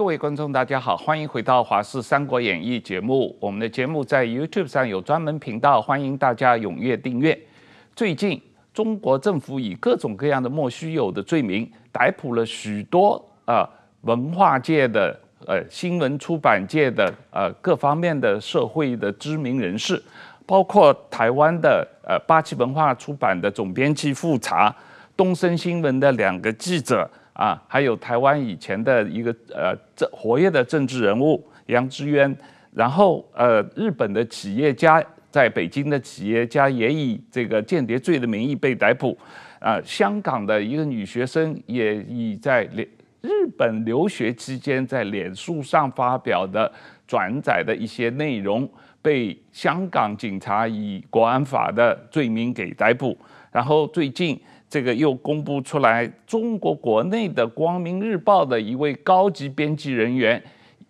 各位观众，大家好，欢迎回到《华视三国演义》节目。我们的节目在 YouTube 上有专门频道，欢迎大家踊跃订阅。最近，中国政府以各种各样的莫须有的罪名，逮捕了许多啊、呃、文化界的、呃新闻出版界的、呃各方面的社会的知名人士，包括台湾的呃八旗文化出版的总编辑富察，东森新闻的两个记者。啊，还有台湾以前的一个呃政活跃的政治人物杨致渊，然后呃日本的企业家在北京的企业家也以这个间谍罪的名义被逮捕，啊、香港的一个女学生也以在日本留学期间在脸书上发表的转载的一些内容，被香港警察以国安法的罪名给逮捕，然后最近。这个又公布出来，中国国内的《光明日报》的一位高级编辑人员，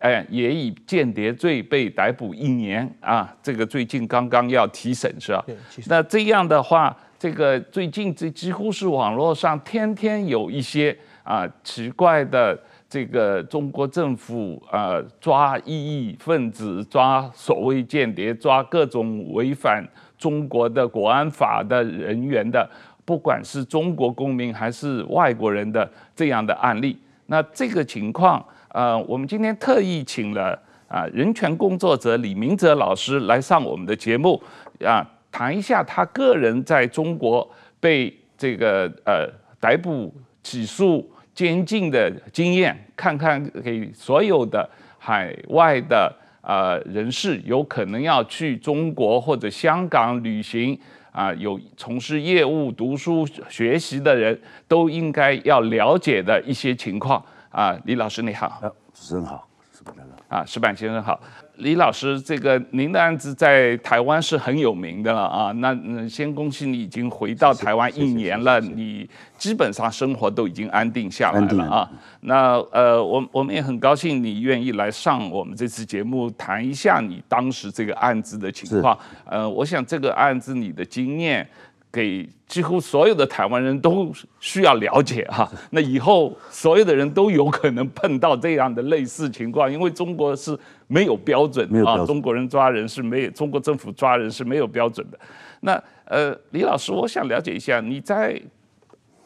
哎，也以间谍罪被逮捕一年啊。这个最近刚刚要提审是吧？那这样的话，这个最近这几乎是网络上天天有一些啊奇怪的这个中国政府啊抓异议分子、抓所谓间谍、抓各种违反中国的国安法的人员的。不管是中国公民还是外国人的这样的案例，那这个情况，呃，我们今天特意请了啊人权工作者李明哲老师来上我们的节目，啊，谈一下他个人在中国被这个呃逮捕、起诉、监禁的经验，看看给所有的海外的呃人士有可能要去中国或者香港旅行。啊，有从事业务、读书、学习的人都应该要了解的一些情况啊。李老师你好，主持人好，石板啊，石板先生好。李老师，这个您的案子在台湾是很有名的了啊。那先恭喜你已经回到台湾一年了，你基本上生活都已经安定下来了啊。那呃，我我们也很高兴你愿意来上我们这次节目，谈一下你当时这个案子的情况。呃，我想这个案子你的经验。给几乎所有的台湾人都需要了解哈，那以后所有的人都有可能碰到这样的类似情况，因为中国是没有标准的啊，中国人抓人是没有，中国政府抓人是没有标准的。那呃，李老师，我想了解一下，你在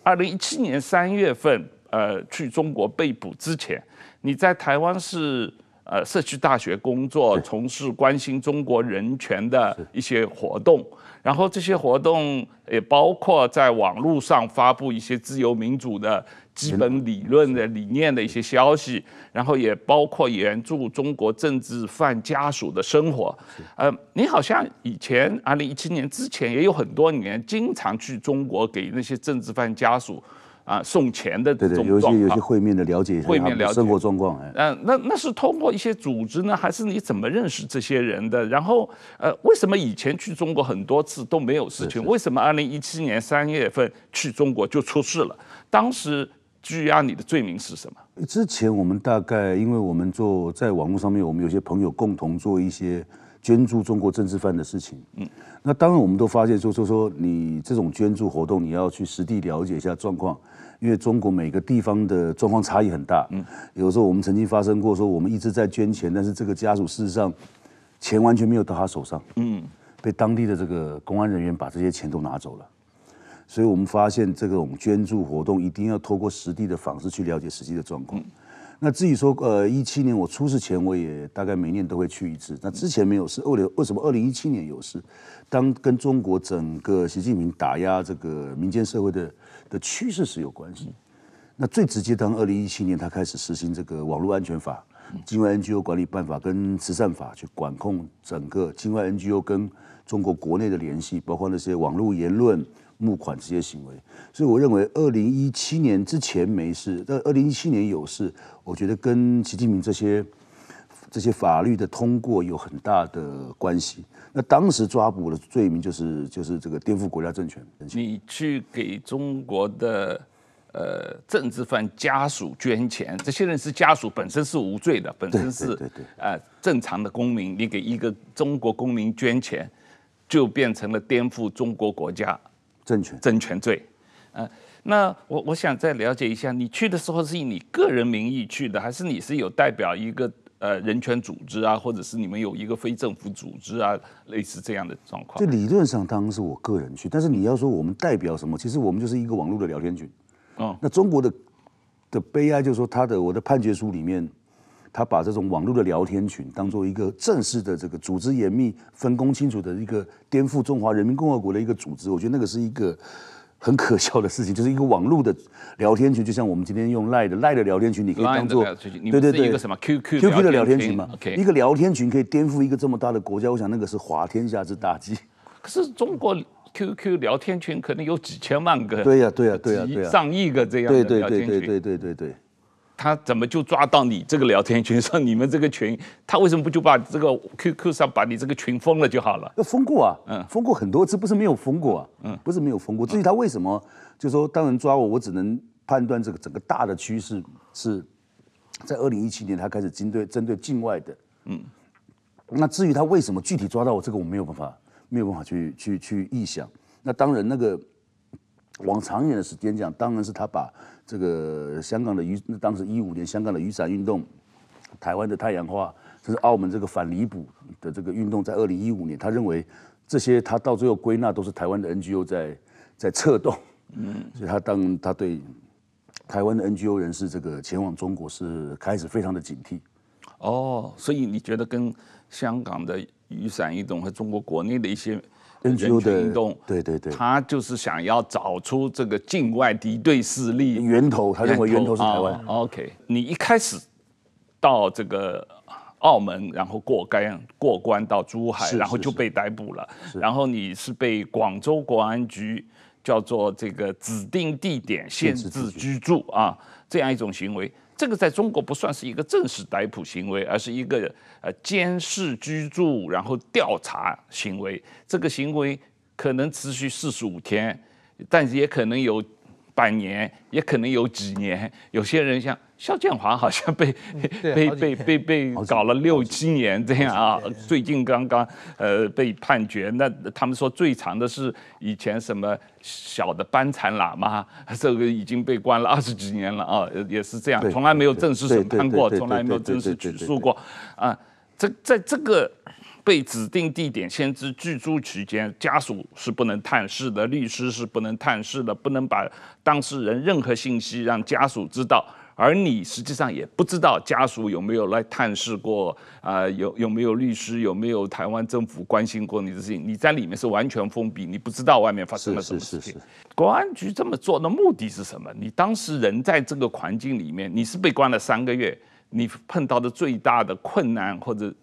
二零一七年三月份呃去中国被捕之前，你在台湾是呃社区大学工作，从事关心中国人权的一些活动。然后这些活动也包括在网络上发布一些自由民主的基本理论的理念的一些消息，然后也包括援助中国政治犯家属的生活。呃，你好像以前二零一七年之前也有很多年经常去中国给那些政治犯家属。啊，送钱的这种状况，对对，有些有些会面的了解一下会面了解生活状况。嗯、呃，那那是通过一些组织呢，还是你怎么认识这些人的？然后，呃，为什么以前去中国很多次都没有事情？为什么二零一七年三月份去中国就出事了？当时拘押你的罪名是什么？之前我们大概因为我们做在网络上面，我们有些朋友共同做一些捐助中国政治犯的事情。嗯，那当然我们都发现说说说你这种捐助活动，你要去实地了解一下状况。因为中国每个地方的状况差异很大，嗯，有时候我们曾经发生过说我们一直在捐钱，但是这个家属事实上钱完全没有到他手上，嗯，被当地的这个公安人员把这些钱都拿走了，所以我们发现这种捐助活动一定要透过实地的方式去了解实际的状况。那至于说呃一七年我出事前我也大概每年都会去一次，那之前没有事，二零为什么二零一七年有事？当跟中国整个习近平打压这个民间社会的。的趋势是有关系。那最直接，当二零一七年他开始实行这个网络安全法、境外 NGO 管理办法跟慈善法，去管控整个境外 NGO 跟中国国内的联系，包括那些网络言论、募款这些行为。所以我认为，二零一七年之前没事，但二零一七年有事，我觉得跟习近平这些这些法律的通过有很大的关系。那当时抓捕的罪名就是就是这个颠覆国家政权。你去给中国的呃政治犯家属捐钱，这些人是家属本身是无罪的，本身是呃正常的公民。你给一个中国公民捐钱，就变成了颠覆中国国家政权政权罪。呃，那我我想再了解一下，你去的时候是以你个人名义去的，还是你是有代表一个呃人权组织啊，或者是你们有一个非政府组织啊，类似这样的状况？这理论上当然是我个人去，但是你要说我们代表什么，其实我们就是一个网络的聊天群。哦，那中国的的悲哀就是说，他的我的判决书里面，他把这种网络的聊天群当做一个正式的这个组织严密、分工清楚的一个颠覆中华人民共和国的一个组织，我觉得那个是一个。很可笑的事情，就是一个网络的聊天群，就像我们今天用赖的赖的聊天群，你可以当做对对对一个什么 QQ QQ 的聊天群嘛？OK，一个聊天群可以颠覆一个这么大的国家，我想那个是滑天下之大稽。可是中国 QQ 聊天群可能有几千万个，对呀对呀对呀对呀，上亿个这样的聊天群，对对对对对对对。他怎么就抓到你这个聊天群？说你们这个群，他为什么不就把这个 QQ 上把你这个群封了就好了？要封过啊，嗯，封过很多次，不是没有封过啊，嗯，不是没有封过。至于他为什么，就说当人抓我，我只能判断这个整个大的趋势是在二零一七年他开始针对针对境外的，嗯，那至于他为什么具体抓到我，这个我没有办法没有办法去去去臆想。那当然那个。往长远的时间讲，当然是他把这个香港的雨，当时一五年香港的雨伞运动，台湾的太阳花，甚至澳门这个反离补的这个运动，在二零一五年，他认为这些他到最后归纳都是台湾的 NGO 在在策动，嗯，所以他当他对台湾的 NGO 人士这个前往中国是开始非常的警惕。哦，所以你觉得跟香港的雨伞运动和中国国内的一些？人权运动，对对对，他就是想要找出这个境外敌对势力源头，他认为源头是台湾。哦，OK，你一开始到这个澳门，然后过关过关到珠海，然后就被逮捕了。然后你是被广州国安局叫做这个指定地点限制居住啊，这样一种行为。这个在中国不算是一个正式逮捕行为，而是一个呃监视居住，然后调查行为。这个行为可能持续四十五天，但是也可能有半年，也可能有几年。有些人像。肖建华好像被被被被被搞了六七年这样啊，最近刚刚呃被判决。那他们说最长的是以前什么小的班禅喇嘛，这个已经被关了二十几年了啊，也是这样，从来没有正式审判过，从来没有正式起诉过啊。这在这个被指定地点限制居住期间，家属是不能探视的，律师是不能探视的，不能把当事人任何信息让家属知道。而你实际上也不知道家属有没有来探视过啊、呃？有有没有律师？有没有台湾政府关心过你的事情？你在里面是完全封闭，你不知道外面发生了什么事情。国安局这么做的目的是什么？你当时人在这个环境里面，你是被关了三个月，你碰到的最大的困难或者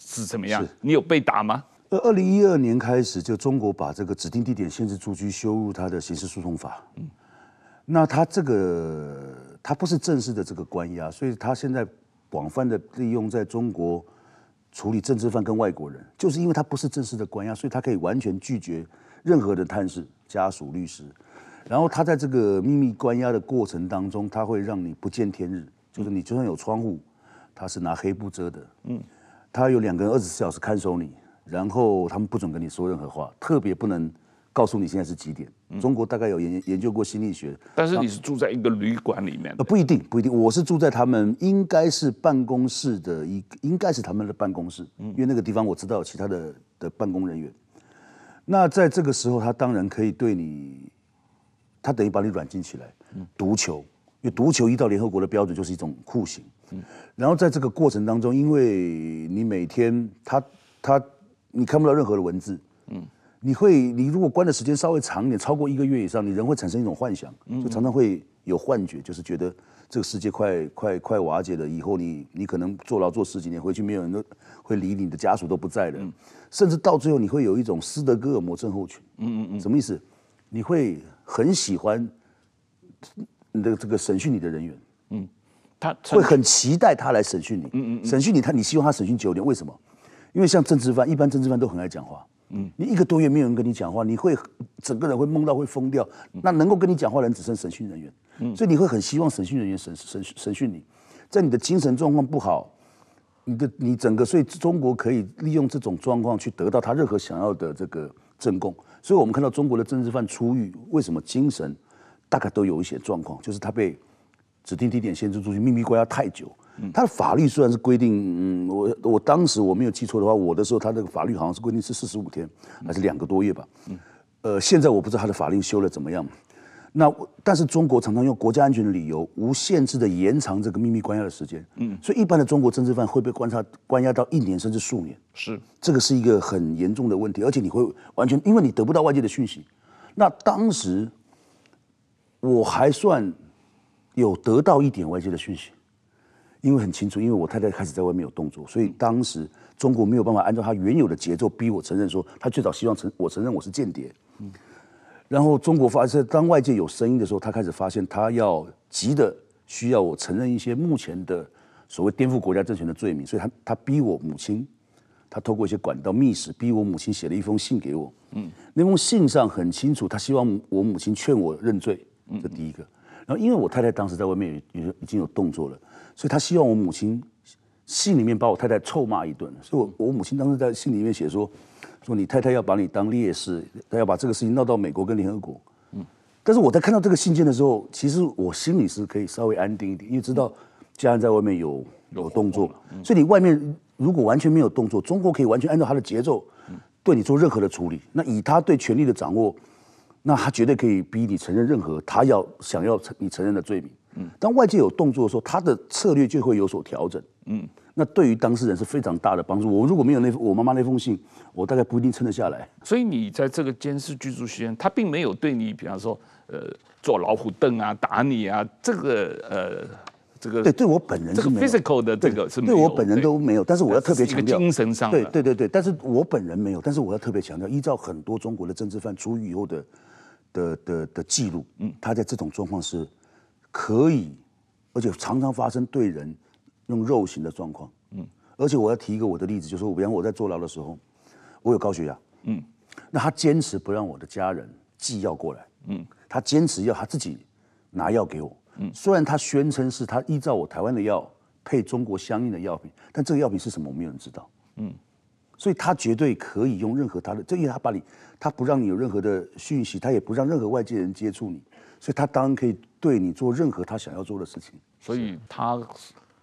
是怎么样？你有被打吗？呃，二零一二年开始，就中国把这个指定地点限制住居修入他的刑事诉讼法。嗯，那他这个。他不是正式的这个关押，所以他现在广泛的利用在中国处理政治犯跟外国人，就是因为他不是正式的关押，所以他可以完全拒绝任何的探视、家属、律师。然后他在这个秘密关押的过程当中，他会让你不见天日，就是你就算有窗户，他是拿黑布遮的。嗯，他有两个人二十四小时看守你，然后他们不准跟你说任何话，特别不能。告诉你现在是几点？中国大概有研研究过心理学，但是你是住在一个旅馆里面？呃，不一定，不一定。我是住在他们应该是办公室的一，应该是他们的办公室，因为那个地方我知道有其他的的办公人员。那在这个时候，他当然可以对你，他等于把你软禁起来，毒囚，因为毒囚一到联合国的标准就是一种酷刑。然后在这个过程当中，因为你每天他他你看不到任何的文字，嗯。你会，你如果关的时间稍微长一点，超过一个月以上，你人会产生一种幻想，就常常会有幻觉，就是觉得这个世界快快快瓦解了，以后你你可能坐牢坐十几年，回去没有人都会理你，的家属都不在了，甚至到最后你会有一种斯德哥尔摩症候群。嗯嗯嗯，什么意思？你会很喜欢你的这个审讯你的人员，嗯，他会很期待他来审讯你，嗯嗯，审讯你他你希望他审讯久点，为什么？因为像政治犯，一般政治犯都很爱讲话。嗯，你一个多月没有人跟你讲话，你会整个人会懵到会疯掉。那能够跟你讲话的人只剩审讯人员，嗯，所以你会很希望审讯人员审审审讯你。在你的精神状况不好，你的你整个，所以中国可以利用这种状况去得到他任何想要的这个证供。所以我们看到中国的政治犯出狱，为什么精神大概都有一些状况，就是他被指定地点限制住去秘密关押太久。他的法律虽然是规定，嗯，我我当时我没有记错的话，我的时候他这个法律好像是规定是四十五天，还是两个多月吧。嗯呃，现在我不知道他的法律修了怎么样。那但是中国常常用国家安全的理由，无限制的延长这个秘密关押的时间。嗯，所以一般的中国政治犯会被观察关押到一年甚至数年。是，这个是一个很严重的问题，而且你会完全因为你得不到外界的讯息。那当时我还算有得到一点外界的讯息，因为很清楚，因为我太太开始在外面有动作，所以当时中国没有办法按照他原有的节奏逼我承认说，他最早希望承我承认我是间谍。嗯。然后中国发现，当外界有声音的时候，他开始发现他要急的需要我承认一些目前的所谓颠覆国家政权的罪名，所以他他逼我母亲，他透过一些管道密使逼我母亲写了一封信给我。嗯，那封信上很清楚，他希望我母亲劝我认罪。这第一个。然后因为我太太当时在外面有有已经有动作了，所以她希望我母亲信里面把我太太臭骂一顿。所以我我母亲当时在信里面写说。说你太太要把你当烈士，她要把这个事情闹到美国跟联合国。嗯，但是我在看到这个信件的时候，其实我心里是可以稍微安定一点，因为知道家人在外面有有动作，所以你外面如果完全没有动作，中国可以完全按照他的节奏对你做任何的处理。那以他对权力的掌握，那他绝对可以逼你承认任何他要想要承你承认的罪名。嗯，当外界有动作的时候，他的策略就会有所调整。嗯。那对于当事人是非常大的帮助。我如果没有那我妈妈那封信，我大概不一定撑得下来。所以你在这个监视居住期间，他并没有对你，比方说，呃，坐老虎凳啊，打你啊，这个呃，这个对对我本人这个 physical 的这个是没有，对我本人都没有。但是我要特别强调精神上，对对对对，但是我本人没有。但是我要特别强调，依照很多中国的政治犯出狱以后的的的的记录，嗯，他在这种状况是可以，而且常常发生对人。用肉刑的状况，嗯，而且我要提一个我的例子，就是我，比方我在坐牢的时候，我有高血压，嗯，那他坚持不让我的家人寄药过来，嗯，他坚持要他自己拿药给我，嗯，虽然他宣称是他依照我台湾的药配中国相应的药品，但这个药品是什么，我没有人知道，嗯，所以他绝对可以用任何他的，这因为他把你，他不让你有任何的讯息，他也不让任何外界人接触你，所以他当然可以对你做任何他想要做的事情，所以他。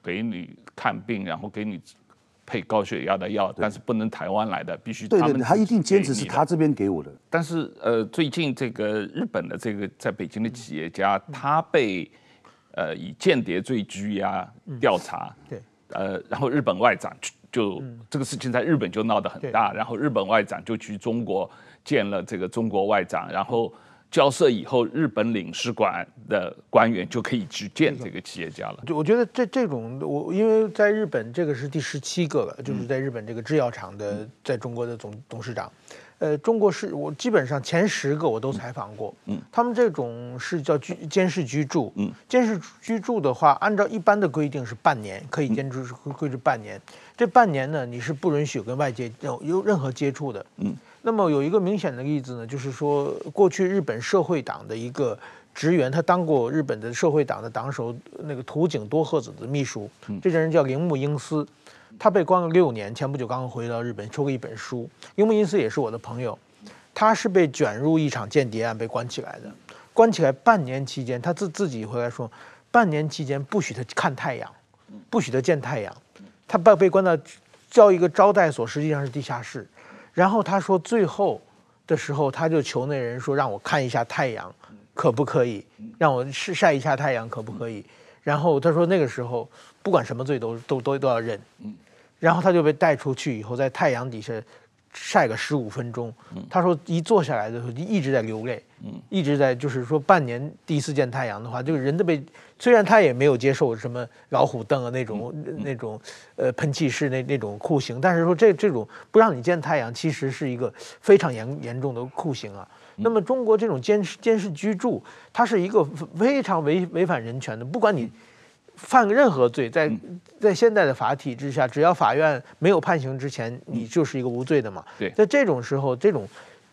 给你看病，然后给你配高血压的药，但是不能台湾来的，必须。对对对，他一定坚持是他这边给我的。但是呃，最近这个日本的这个在北京的企业家，嗯、他被呃以间谍罪拘押调查。嗯、对。呃，然后日本外长就、嗯、这个事情在日本就闹得很大，然后日本外长就去中国见了这个中国外长，然后。交涉以后，日本领事馆的官员就可以去见这个企业家了。就我觉得这这种，我因为在日本这个是第十七个了，就是在日本这个制药厂的在中国的总董事长。呃，中国是我基本上前十个我都采访过。嗯，他们这种是叫居监视居住。嗯，监视居住的话，按照一般的规定是半年，可以监视规制半年。这半年呢，你是不允许跟外界有有任何接触的。嗯。那么有一个明显的例子呢，就是说过去日本社会党的一个职员，他当过日本的社会党的党首那个土井多贺子的秘书，这个人叫铃木英司，他被关了六年，前不久刚刚回到日本，出过一本书。铃木英司也是我的朋友，他是被卷入一场间谍案被关起来的，关起来半年期间，他自自己回来说，半年期间不许他看太阳，不许他见太阳，他被被关到叫一个招待所，实际上是地下室。然后他说，最后的时候，他就求那人说：“让我看一下太阳，可不可以？让我晒晒一下太阳，可不可以？”然后他说，那个时候不管什么罪都都都都要认。然后他就被带出去以后，在太阳底下晒个十五分钟。他说，一坐下来的时候就一直在流泪，一直在就是说半年第一次见太阳的话，就是人都被。虽然他也没有接受什么老虎凳啊那种那种呃喷气式那那种酷刑，但是说这这种不让你见太阳，其实是一个非常严严重的酷刑啊。那么中国这种监视监视居住，它是一个非常违违反人权的。不管你犯任何罪，在在现代的法体制下，只要法院没有判刑之前，你就是一个无罪的嘛。对，在这种时候，这种。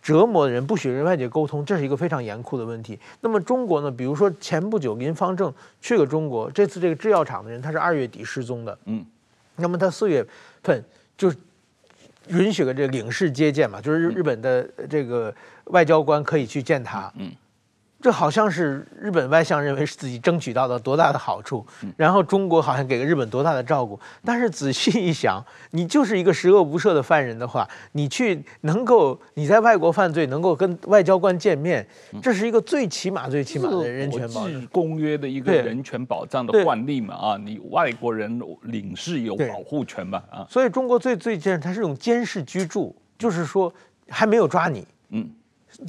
折磨的人不许人外界沟通，这是一个非常严酷的问题。那么中国呢？比如说前不久林方正去了中国，这次这个制药厂的人他是二月底失踪的，嗯，那么他四月份就允许了这个领事接见嘛，就是日日本的这个外交官可以去见他，嗯，这好像是日本外相认为是自己争取到了多大的好处，然后中国好像给了日本多大的照顾。但是仔细一想，你就是一个十恶不赦的犯人的话，你去能够你在外国犯罪能够跟外交官见面，这是一个最起码最起码的人权保障公约的一个人权保障的惯例嘛啊，你外国人领事有保护权嘛啊。所以中国最最近它是一种监视居住，就是说还没有抓你，嗯。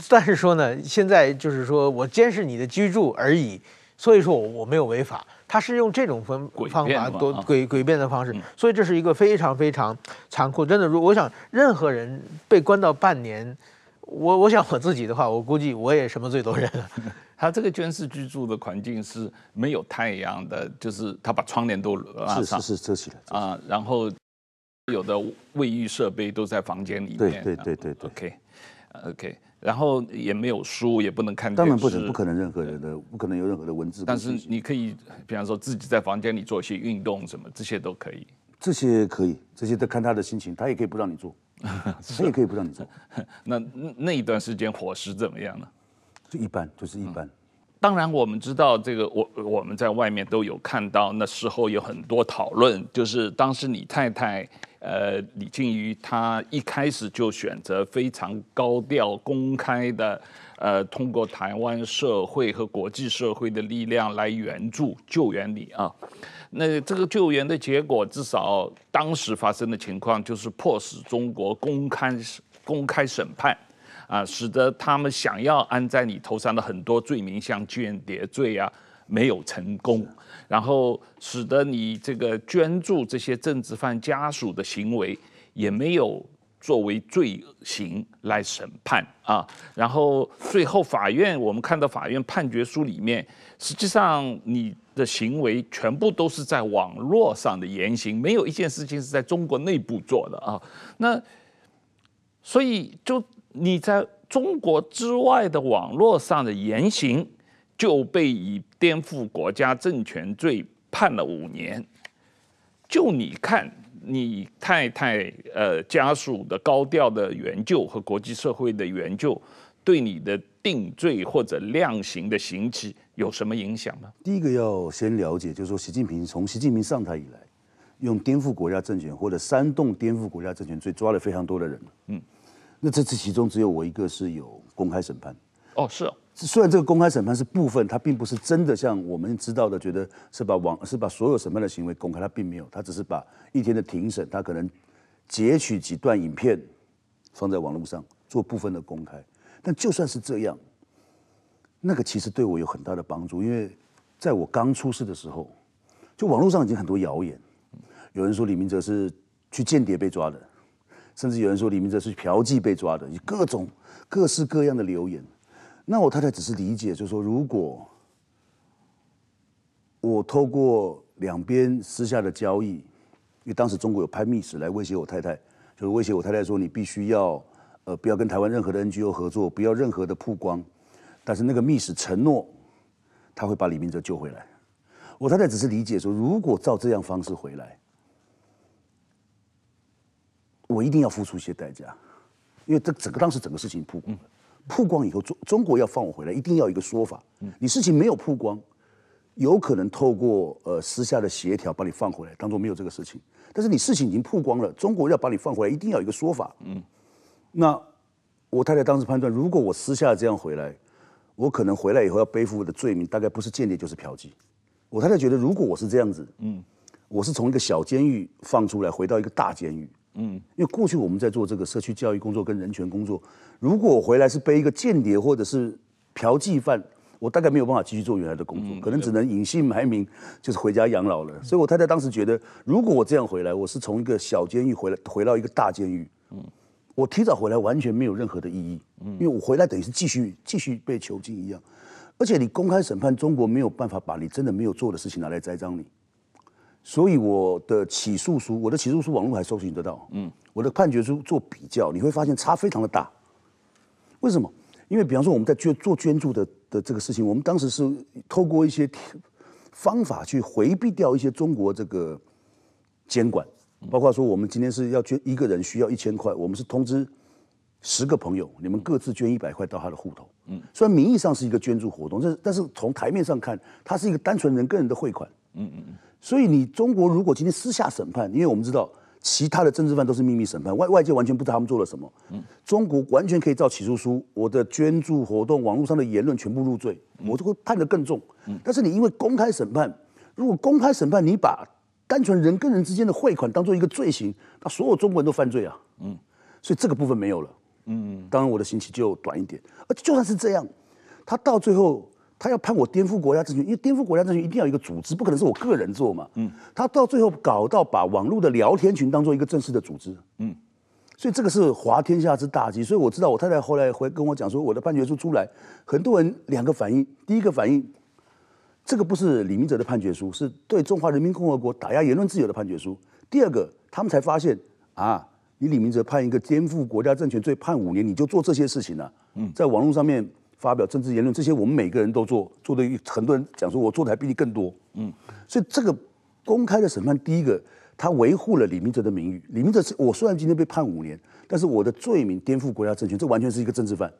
但是说呢，现在就是说我监视你的居住而已，所以说我我没有违法。他是用这种方方法多诡诡辩的方式，所以这是一个非常非常残酷。真的，如果我想任何人被关到半年，我我想我自己的话，我估计我也什么罪都认了。他这个监视居住的环境是没有太阳的，就是他把窗帘都是是是遮起来啊，然后有的卫浴设备都在房间里面。对对对对对。OK OK。然后也没有书，也不能看电视。当然不能，不可能任何人的，不可能有任何的文字。但是你可以，比方说自己在房间里做一些运动什么，这些都可以。这些可以，这些都看他的心情，他也可以不让你做，他也可以不让你做。那那一段时间伙食怎么样呢？就一般，就是一般。嗯、当然我们知道这个，我我们在外面都有看到，那时候有很多讨论，就是当时你太太。呃，李净瑜他一开始就选择非常高调、公开的，呃，通过台湾社会和国际社会的力量来援助、救援你啊。那这个救援的结果，至少当时发生的情况就是迫使中国公开公开审判，啊，使得他们想要安在你头上的很多罪名，像间谍罪啊。没有成功，然后使得你这个捐助这些政治犯家属的行为也没有作为罪行来审判啊。然后最后法院，我们看到法院判决书里面，实际上你的行为全部都是在网络上的言行，没有一件事情是在中国内部做的啊。那所以就你在中国之外的网络上的言行。就被以颠覆国家政权罪判了五年。就你看，你太太呃家属的高调的援救和国际社会的援救，对你的定罪或者量刑的刑期有什么影响吗？第一个要先了解，就是说习近平从习近平上台以来，用颠覆国家政权或者煽动颠覆国家政权罪抓了非常多的人。嗯，那这次其中只有我一个是有公开审判。哦，是哦。虽然这个公开审判是部分，它并不是真的像我们知道的，觉得是把网是把所有审判的行为公开，它并没有，它只是把一天的庭审，它可能截取几段影片放在网络上做部分的公开。但就算是这样，那个其实对我有很大的帮助，因为在我刚出事的时候，就网络上已经很多谣言，有人说李明哲是去间谍被抓的，甚至有人说李明哲是嫖妓被抓的，以各种各式各样的流言。那我太太只是理解，就是说，如果我透过两边私下的交易，因为当时中国有派密使来威胁我太太，就是威胁我太太说，你必须要呃不要跟台湾任何的 NGO 合作，不要任何的曝光，但是那个密使承诺他会把李明哲救回来。我太太只是理解说，如果照这样方式回来，我一定要付出一些代价，因为这整个当时整个事情曝光了。曝光以后，中中国要放我回来，一定要一个说法。你事情没有曝光，有可能透过呃私下的协调把你放回来，当做没有这个事情。但是你事情已经曝光了，中国要把你放回来，一定要有一个说法。嗯，那我太太当时判断，如果我私下这样回来，我可能回来以后要背负的罪名，大概不是间谍就是嫖妓。我太太觉得，如果我是这样子，嗯，我是从一个小监狱放出来，回到一个大监狱。嗯，因为过去我们在做这个社区教育工作跟人权工作，如果我回来是背一个间谍或者是嫖妓犯，我大概没有办法继续做原来的工作，可能只能隐姓埋名，就是回家养老了。所以我太太当时觉得，如果我这样回来，我是从一个小监狱回来，回到一个大监狱，嗯，我提早回来完全没有任何的意义，嗯，因为我回来等于是继续继续被囚禁一样，而且你公开审判，中国没有办法把你真的没有做的事情拿来栽赃你。所以我的起诉书，我的起诉书网络还搜寻得到。嗯，我的判决书做比较，你会发现差非常的大。为什么？因为比方说我们在捐做捐助的的这个事情，我们当时是透过一些方法去回避掉一些中国这个监管，包括说我们今天是要捐一个人需要一千块，我们是通知十个朋友，你们各自捐一百块到他的户头。嗯，虽然名义上是一个捐助活动，但是但是从台面上看，它是一个单纯人跟人的汇款。嗯嗯嗯。所以你中国如果今天私下审判，因为我们知道其他的政治犯都是秘密审判，外外界完全不知道他们做了什么。嗯，中国完全可以照起诉书，我的捐助活动、网络上的言论全部入罪，我就会判得更重。嗯，但是你因为公开审判，如果公开审判，你把单纯人跟人之间的汇款当做一个罪行，那所有中国人都犯罪啊。嗯，所以这个部分没有了。嗯，当然我的刑期就短一点。而就算是这样，他到最后他要判我颠覆国家政权，因为颠覆国家政权一定要有一个组织，不可能是我个人做嘛。嗯，他到最后搞到把网络的聊天群当做一个正式的组织。嗯，所以这个是滑天下之大稽。所以我知道我太太后来回跟我讲说，我的判决书出来，很多人两个反应，第一个反应。这个不是李明哲的判决书，是对中华人民共和国打压言论自由的判决书。第二个，他们才发现啊，你李明哲判一个颠覆国家政权罪判五年，你就做这些事情了。嗯，在网络上面发表政治言论，这些我们每个人都做，做的很多人讲说我做的还比你更多。嗯，所以这个公开的审判，第一个，他维护了李明哲的名誉。李明哲是我虽然今天被判五年，但是我的罪名颠覆国家政权，这完全是一个政治犯，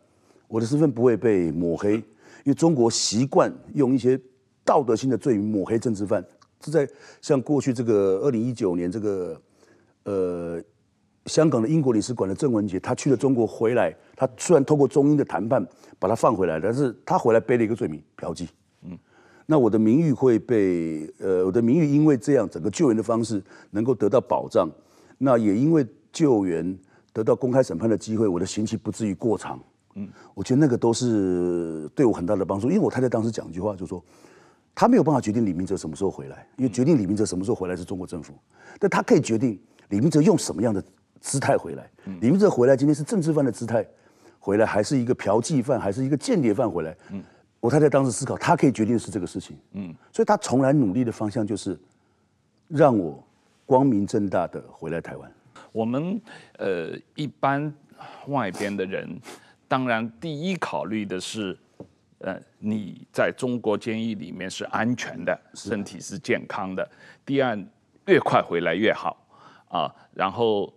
我的身份不会被抹黑，因为中国习惯用一些。道德性的罪名抹黑政治犯，是在像过去这个二零一九年这个呃香港的英国领事馆的郑文杰，他去了中国回来，他虽然透过中英的谈判把他放回来，但是他回来背了一个罪名嫖妓。嗯，那我的名誉会被呃我的名誉因为这样整个救援的方式能够得到保障，那也因为救援得到公开审判的机会，我的刑期不至于过长。嗯，我觉得那个都是对我很大的帮助，因为我太太当时讲一句话，就说。他没有办法决定李明哲什么时候回来，因为决定李明哲什么时候回来是中国政府，但他可以决定李明哲用什么样的姿态回来。李明哲回来今天是政治犯的姿态回来，还是一个嫖妓犯，还是一个间谍犯回来？嗯我太太当时思考，她可以决定是这个事情。嗯，所以她从来努力的方向就是让我光明正大的回来台湾。我们呃一般外边的人，当然第一考虑的是。呃，你在中国监狱里面是安全的，身体是健康的。第二，越快回来越好啊，然后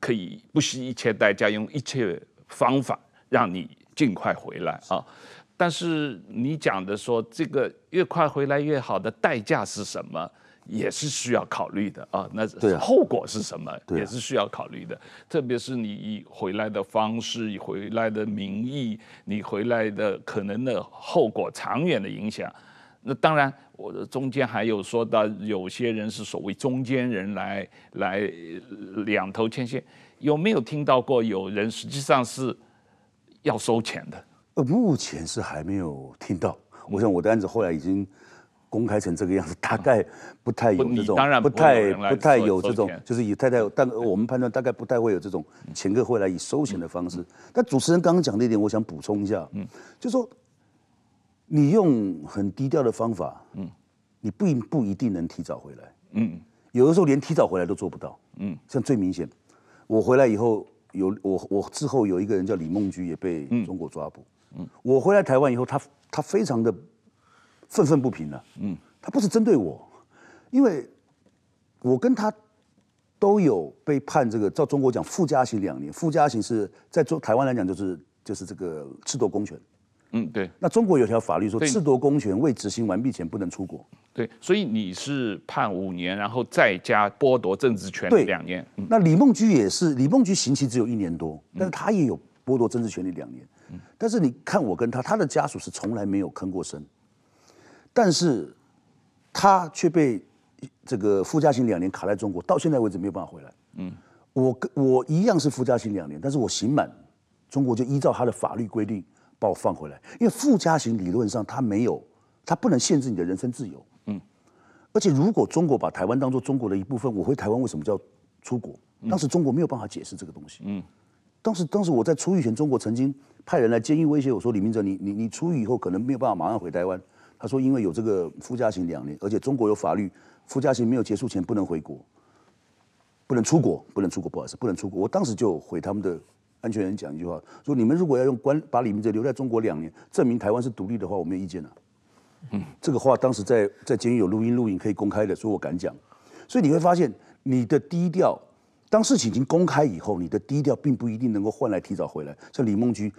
可以不惜一切代价，用一切方法让你尽快回来啊。但是你讲的说，这个越快回来越好的代价是什么？也是需要考虑的啊，那后果是什么？啊、也是需要考虑的。啊、特别是你以回来的方式、以回来的名义、你回来的可能的后果、长远的影响。那当然，我中间还有说到，有些人是所谓中间人来来两头牵线。有没有听到过有人实际上是要收钱的？呃，目前是还没有听到。我想我的案子后来已经。公开成这个样子，大概不太有这种，不太不太有这种，就是以太太，但我们判断大概不太会有这种前客会来以收钱的方式。但主持人刚刚讲的一点，我想补充一下，嗯，就说你用很低调的方法，嗯，你不不一定能提早回来，嗯，有的时候连提早回来都做不到，嗯，像最明显，我回来以后有我我之后有一个人叫李梦居也被中国抓捕，嗯，我回来台湾以后，他他非常的。愤愤不平了，嗯，他不是针对我，因为我跟他都有被判这个，照中国讲附加刑两年，附加刑是在中台湾来讲就是就是这个赤夺公权，嗯，对。那中国有条法律说，褫夺公权未执行完毕前不能出国，对。所以你是判五年，然后再加剥夺政治权利两年。嗯、那李梦居也是，李梦居刑期只有一年多，但是他也有剥夺政治权利两年。嗯，但是你看我跟他，他的家属是从来没有吭过声。但是，他却被这个附加刑两年卡在中国，到现在为止没有办法回来。嗯，我跟我一样是附加刑两年，但是我刑满，中国就依照他的法律规定把我放回来。因为附加刑理论上它没有，它不能限制你的人身自由。嗯，而且如果中国把台湾当做中国的一部分，我回台湾为什么叫出国？当时中国没有办法解释这个东西。嗯，当时当时我在出狱前，中国曾经派人来监狱威胁我说：“李明哲，你你你出狱以后可能没有办法马上回台湾。”他说：“因为有这个附加刑两年，而且中国有法律，附加刑没有结束前不能回国，不能出国，不能出国，不好意思，不能出国。我当时就回他们的安全人讲一句话：说你们如果要用关把李明哲留在中国两年，证明台湾是独立的话，我没有意见了。嗯，这个话当时在在监狱有录音录影可以公开的，所以我敢讲。所以你会发现，你的低调当事情已经公开以后，你的低调并不一定能够换来提早回来。像李梦居，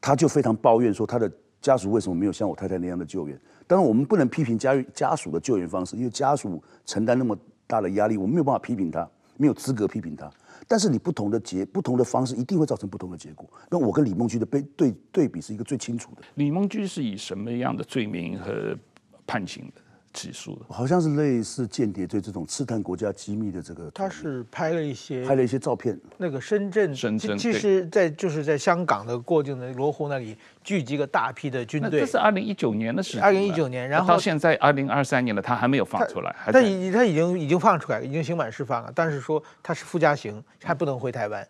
他就非常抱怨说，他的家属为什么没有像我太太那样的救援？当然，我们不能批评家家属的救援方式，因为家属承担那么大的压力，我们没有办法批评他，没有资格批评他。但是你不同的结，不同的方式，一定会造成不同的结果。那我跟李梦居的对对对比是一个最清楚的。李梦居是以什么样的罪名和判刑的？起诉的，好像是类似间谍罪这种刺探国家机密的这个。他是拍了一些，拍了一些照片。那个深圳，深圳其实，在就是在香港的过境的罗湖那里聚集个大批的军队。这是二零一九年的事情。二零一九年，然后到现在二零二三年了，他还没有放出来。他已他已经已经放出来，已经刑满释放了，但是说他是附加刑，还不能回台湾，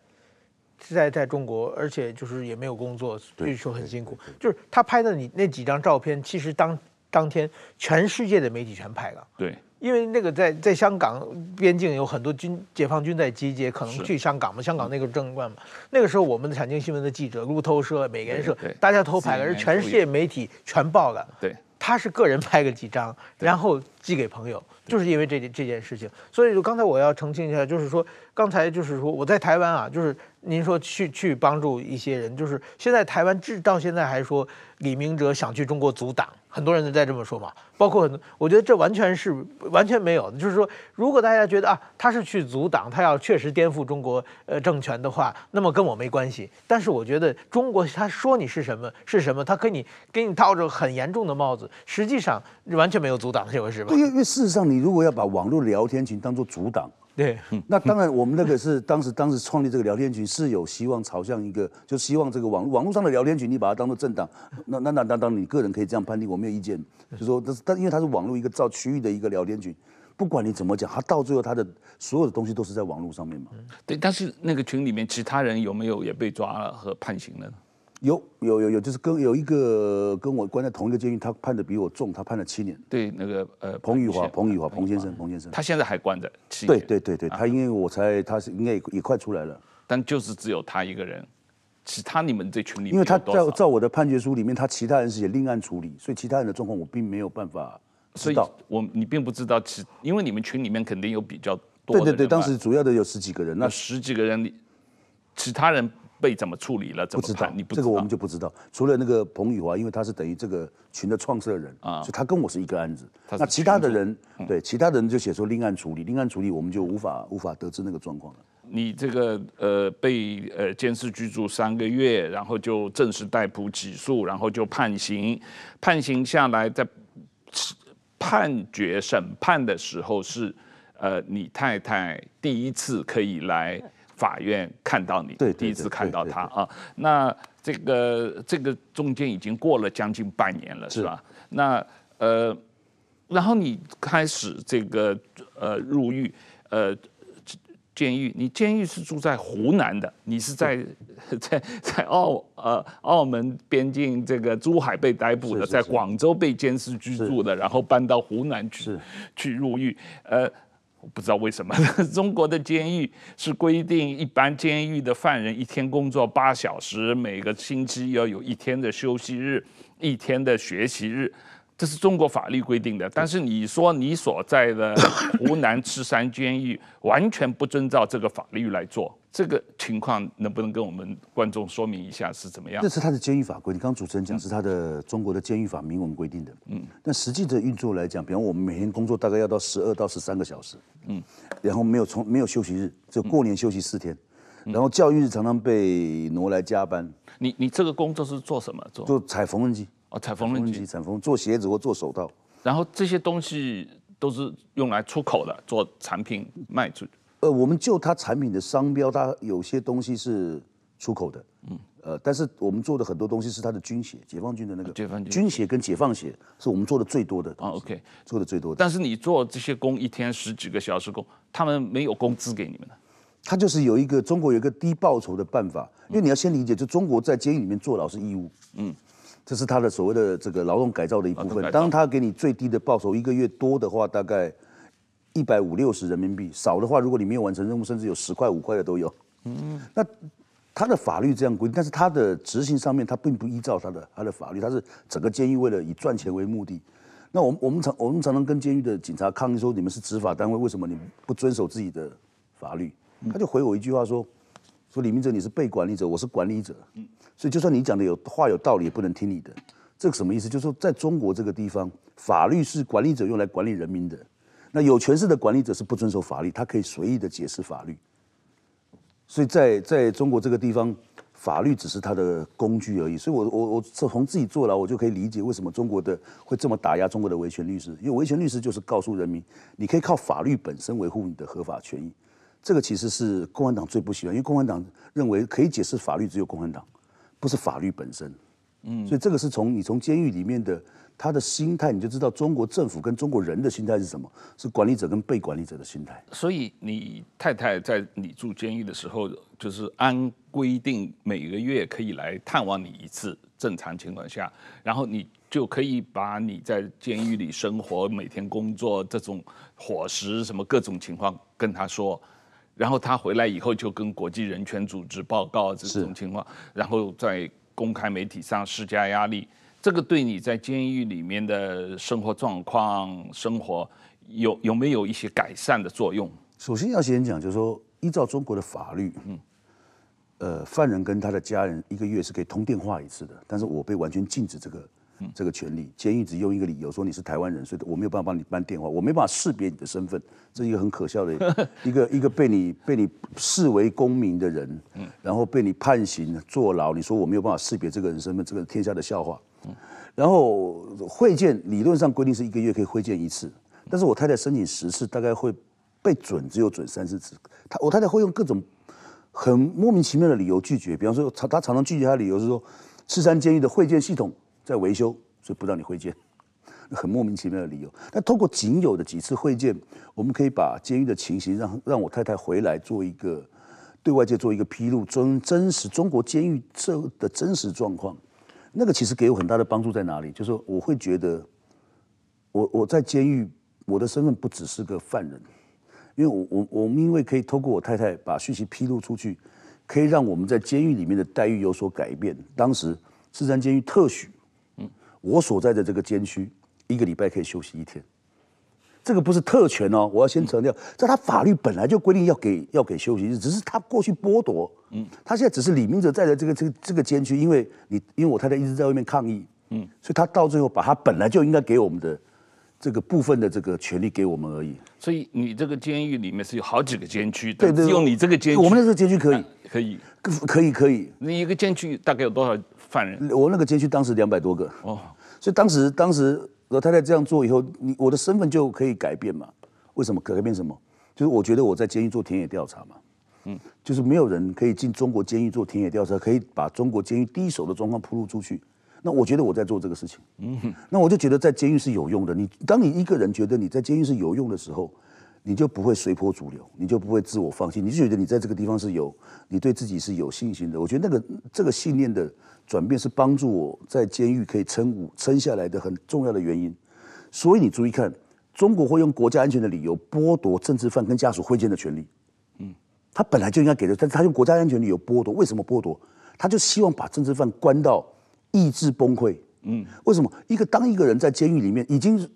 在在中国，而且就是也没有工作，所以说很辛苦。就是他拍的你那几张照片，其实当。当天，全世界的媒体全拍了。对，因为那个在在香港边境有很多军解放军在集结，可能去香港嘛。香港那个政乱嘛，那个时候我们的产经新闻的记者、路透社、美联社，大家都拍了，而全世界媒体全报了。对，他是个人拍个几张，然后寄给朋友，就是因为这这件事情。所以就刚才我要澄清一下，就是说刚才就是说我在台湾啊，就是。您说去去帮助一些人，就是现在台湾至到现在还说李明哲想去中国阻挡，很多人都在这么说嘛。包括很多，我觉得这完全是完全没有的。就是说，如果大家觉得啊，他是去阻挡，他要确实颠覆中国呃政权的话，那么跟我没关系。但是我觉得中国他说你是什么是什么，他给你给你套着很严重的帽子，实际上完全没有阻挡这回事吧？因为因为事实上，你如果要把网络聊天群当做组党。对，那当然，我们那个是当时当时创立这个聊天群是有希望朝向一个，就希望这个网网络上的聊天群，你把它当做政党，那那那当当你个人可以这样判定，我没有意见。就说，但是但因为它是网络一个造区域的一个聊天群，不管你怎么讲，它到最后它的所有的东西都是在网络上面嘛。对，但是那个群里面其他人有没有也被抓了和判刑了？有有有有，就是跟有一个跟我关在同一个监狱，他判的比我重，他判了七年。对，那个呃，彭宇华，彭宇华，彭先生，彭先生，他现在还关着。对对对对，他因为我才，他是应该也也快出来了。但就是只有他一个人，其他你们这群里面，因为他在照我的判决书里面，他其他人是也另案处理，所以其他人的状况我并没有办法知道。我你并不知道，其因为你们群里面肯定有比较多。对对对，当时主要的有十几个人，那十几个人，其他人。被怎么处理了？怎么不知道？你不知道这个我们就不知道。除了那个彭宇华，因为他是等于这个群的创设人啊，所以他跟我是一个案子。那其他的人，嗯、对其他的人就写说另案处理，另案处理，我们就无法无法得知那个状况了。你这个呃被呃监视居住三个月，然后就正式逮捕起诉，然后就判刑，判刑下来，在判决审判的时候是呃你太太第一次可以来。法院看到你，对，第一次看到他啊，那这个这个中间已经过了将近半年了，是。吧？那呃，然后你开始这个呃入狱，呃监狱，你监狱是住在湖南的，你是在 在在澳呃澳门边境这个珠海被逮捕的，在广州被监视居住的，然后搬到湖南去去入狱，呃。我不知道为什么 中国的监狱是规定一般监狱的犯人一天工作八小时，每个星期要有一天的休息日，一天的学习日。这是中国法律规定的，但是你说你所在的 湖南赤山监狱完全不遵照这个法律来做，这个情况能不能跟我们观众说明一下是怎么样？这是他的监狱法规定，刚刚主持人讲是他的中国的监狱法明文规定的。嗯，但实际的运作来讲，比方我们每天工作大概要到十二到十三个小时，嗯，然后没有从没有休息日，只有过年休息四天，然后教育日常常被挪来加班。你你这个工作是做什么？做做踩缝纫机。哦，采缝纫机，采缝做鞋子或做手套，然后这些东西都是用来出口的，做产品卖出去。呃，我们就它产品的商标，它有些东西是出口的，嗯，呃，但是我们做的很多东西是它的军鞋，解放军的那个。解放军军鞋跟解放鞋是我们做的最多的。哦，OK，做的最多的。但是你做这些工，一天十几个小时工，他们没有工资给你们的。他就是有一个中国有一个低报酬的办法，因为你要先理解，就中国在监狱里面坐牢是义务，嗯。这是他的所谓的这个劳动改造的一部分。当他给你最低的报酬，一个月多的话，大概一百五六十人民币；少的话，如果你没有完成任务，甚至有十块五块的都有。嗯，那他的法律这样规定，但是他的执行上面，他并不依照他的他的法律，他是整个监狱为了以赚钱为目的。那我们我们常我们常常跟监狱的警察抗议说：你们是执法单位，为什么你不遵守自己的法律？他就回我一句话说：“说李明哲你是被管理者，我是管理者，所以就算你讲的有话有道理，也不能听你的。这个什么意思？就是说在中国这个地方，法律是管理者用来管理人民的，那有权势的管理者是不遵守法律，他可以随意的解释法律。所以在在中国这个地方。”法律只是他的工具而已，所以我，我我我从自己坐牢，我就可以理解为什么中国的会这么打压中国的维权律师，因为维权律师就是告诉人民，你可以靠法律本身维护你的合法权益，这个其实是共产党最不喜欢，因为共产党认为可以解释法律只有共产党，不是法律本身，嗯，所以这个是从你从监狱里面的。他的心态，你就知道中国政府跟中国人的心态是什么？是管理者跟被管理者的心态。所以你太太在你住监狱的时候，就是按规定每个月可以来探望你一次，正常情况下，然后你就可以把你在监狱里生活、每天工作这种伙食什么各种情况跟他说，然后他回来以后就跟国际人权组织报告这种情况，然后在公开媒体上施加压力。这个对你在监狱里面的生活状况、生活有有没有一些改善的作用？首先要先讲，就是说，依照中国的法律，嗯，呃，犯人跟他的家人一个月是可以通电话一次的，但是我被完全禁止这个这个权利。监狱只用一个理由说你是台湾人，所以我没有办法帮你办电话，我没办法识别你的身份，这是一个很可笑的 一个一个被你被你视为公民的人，嗯，然后被你判刑坐牢，你说我没有办法识别这个人身份，这个天下的笑话。然后会见理论上规定是一个月可以会见一次，但是我太太申请十次，大概会被准只有准三四次。她我太太会用各种很莫名其妙的理由拒绝，比方说他他常常拒绝他的理由是说赤山监狱的会见系统在维修，所以不让你会见，很莫名其妙的理由。但通过仅有的几次会见，我们可以把监狱的情形让让我太太回来做一个对外界做一个披露，真真实中国监狱这的真实状况。那个其实给我很大的帮助在哪里？就是我会觉得我，我在监狱，我的身份不只是个犯人，因为我我我们因为可以透过我太太把讯息披露出去，可以让我们在监狱里面的待遇有所改变。当时四川监狱特许，我所在的这个监区一个礼拜可以休息一天。这个不是特权哦，我要先强调，在他法律本来就规定要给要给休息日，只是他过去剥夺。嗯，他现在只是李明哲在的这个这个这个监区，因为你因为我太太一直在外面抗议，嗯，所以他到最后把他本来就应该给我们的这个部分的这个权利给我们而已。所以你这个监狱里面是有好几个监区，对对，只有你这个监区，我们那个监区可以、啊、可以可以可以。你一个监区大概有多少犯人？我那个监区当时两百多个哦，所以当时当时老太太这样做以后，你我的身份就可以改变嘛。为什么改变什么？就是我觉得我在监狱做田野调查嘛，嗯，就是没有人可以进中国监狱做田野调查，可以把中国监狱第一手的状况铺露出去。那我觉得我在做这个事情，嗯哼，那我就觉得在监狱是有用的。你当你一个人觉得你在监狱是有用的时候，你就不会随波逐流，你就不会自我放弃，你就觉得你在这个地方是有，你对自己是有信心的。我觉得那个这个信念的转变是帮助我在监狱可以撑五撑下来的很重要的原因。所以你注意看。中国会用国家安全的理由剥夺政治犯跟家属会见的权利，嗯，他本来就应该给的，但是他用国家安全理由剥夺，为什么剥夺？他就希望把政治犯关到意志崩溃，嗯，为什么？一个当一个人在监狱里面已经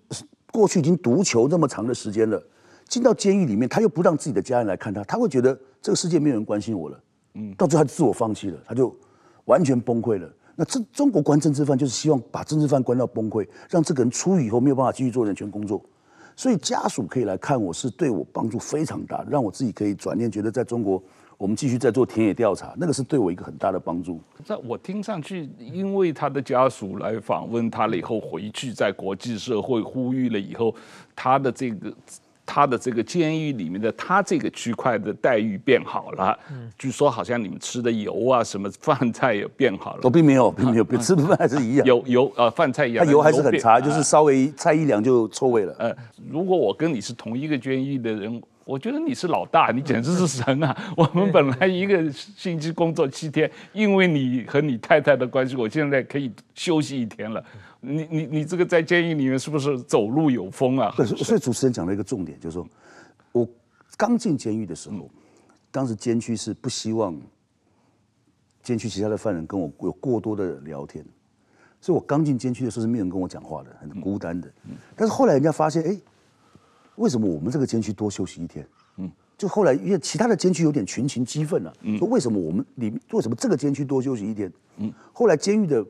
过去已经独囚这么长的时间了，进到监狱里面，他又不让自己的家人来看他，他会觉得这个世界没有人关心我了，嗯，到最后他自我放弃了，他就完全崩溃了。那这中国关政治犯就是希望把政治犯关到崩溃，让这个人出狱以后没有办法继续做人权工作。所以家属可以来看我是对我帮助非常大，让我自己可以转念觉得在中国，我们继续在做田野调查，那个是对我一个很大的帮助。在我听上去，因为他的家属来访问他了以后，回去在国际社会呼吁了以后，他的这个。他的这个监狱里面的他这个区块的待遇变好了，嗯，据说好像你们吃的油啊什么饭菜也变好了，我并没有，并没有，比吃的饭还是一样，油油呃饭菜一样，它油还是很差，就是稍微菜一凉就臭味了。呃，如果我跟你是同一个监狱的人，我觉得你是老大，你简直是神啊！我们本来一个星期工作七天，因为你和你太太的关系，我现在可以休息一天了。你你你这个在监狱里面是不是走路有风啊？对，所以主持人讲了一个重点，就是说我刚进监狱的时候，当时监区是不希望监区其他的犯人跟我有过多的聊天，所以我刚进监区的时候是没有人跟我讲话的，很孤单的。但是后来人家发现，哎，为什么我们这个监区多休息一天？嗯，就后来因为其他的监区有点群情激愤了，说为什么我们里面为什么这个监区多休息一天？嗯，后来监狱的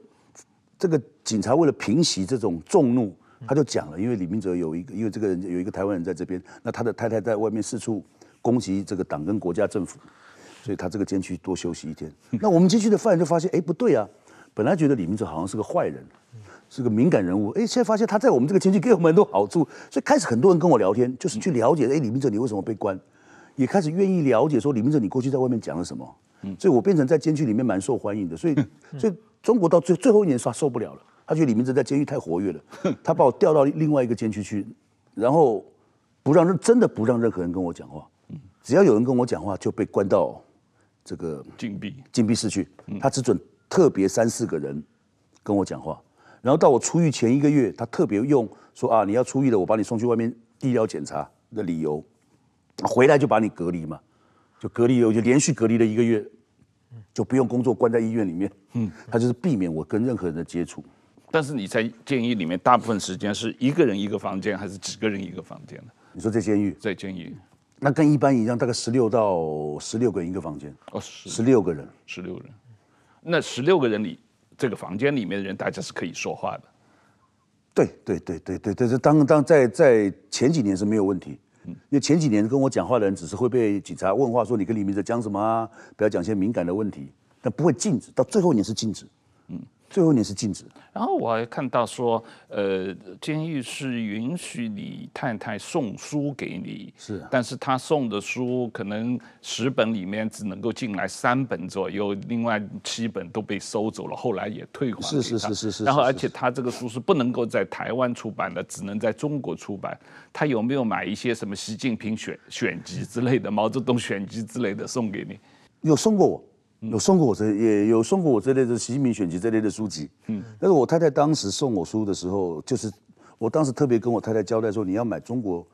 这个警察为了平息这种众怒，他就讲了，因为李明哲有一个，因为这个人有一个台湾人在这边，那他的太太在外面四处攻击这个党跟国家政府，所以他这个监区多休息一天。那我们监区的犯人就发现，哎，不对啊，本来觉得李明哲好像是个坏人，是个敏感人物，哎，现在发现他在我们这个监区给我们很多好处，所以开始很多人跟我聊天，就是去了解，哎，李明哲你为什么被关？也开始愿意了解说李明哲你过去在外面讲了什么，嗯，所以我变成在监区里面蛮受欢迎的，所以所以中国到最最后一年他受不了了，他觉得李明哲在监狱太活跃了，他把我调到另外一个监区去，然后不让人真的不让任何人跟我讲话，只要有人跟我讲话就被关到这个禁闭。禁闭室去，他只准特别三四个人跟我讲话，然后到我出狱前一个月，他特别用说啊你要出狱了，我把你送去外面医疗检查的理由。回来就把你隔离嘛，就隔离，我就连续隔离了一个月，就不用工作，关在医院里面。嗯，他就是避免我跟任何人的接触。但是你在监狱里面，大部分时间是一个人一个房间，还是几个人一个房间呢？你说在监狱？在监狱，那跟一般一样，大概十六到十六个人一个房间。哦，十六个人，十六人。那十六个人里，这个房间里面的人，大家是可以说话的。对对对对对对，这当当在在前几年是没有问题。因为前几年跟我讲话的人，只是会被警察问话，说你跟李明哲讲什么啊？不要讲些敏感的问题，但不会禁止。到最后一年是禁止，嗯，最后一年是禁止。然后我还看到说，呃，监狱是允许你太太送书给你，是，但是他送的书可能十本里面只能够进来三本左右，另外七本都被收走了，后来也退还。是是是是是。然后而且他这个书是不能够在台湾出版的，只能在中国出版。他有没有买一些什么习近平选选集之类的、毛泽东选集之类的送给你？有送过我。有送过我这，也有送过我这类的习近平选集这类的书籍。嗯，但是我太太当时送我书的时候，就是我当时特别跟我太太交代说，你要买中国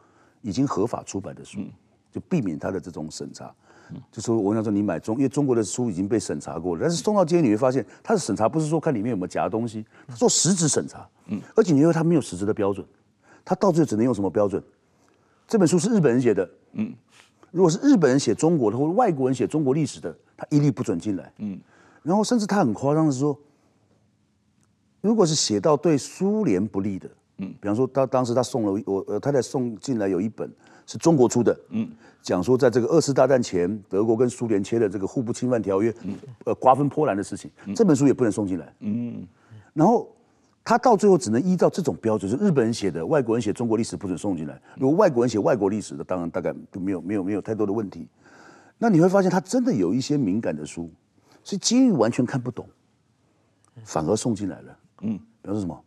已经合法出版的书，就避免他的这种审查。就说我想说你买中，因为中国的书已经被审查过了，但是送到监狱你会发现，他的审查不是说看里面有没有夹东西，他做实质审查。嗯，而且你说他没有实质的标准，他到最后只能用什么标准？这本书是日本人写的。嗯。如果是日本人写中国的，或者外国人写中国历史的，他一律不准进来。嗯，然后甚至他很夸张的说，如果是写到对苏联不利的，嗯，比方说他当时他送了我，呃，他在送进来有一本是中国出的，嗯，讲说在这个二次大战前，德国跟苏联签的这个互不侵犯条约，嗯，呃，瓜分波兰的事情，这本书也不能送进来。嗯，然后。他到最后只能依照这种标准，是日本人写的，外国人写中国历史不准送进来。如果外国人写外国历史的，当然大概就没有没有没有太多的问题。那你会发现他真的有一些敏感的书，所以监狱完全看不懂，反而送进来了。嗯，比方说什么《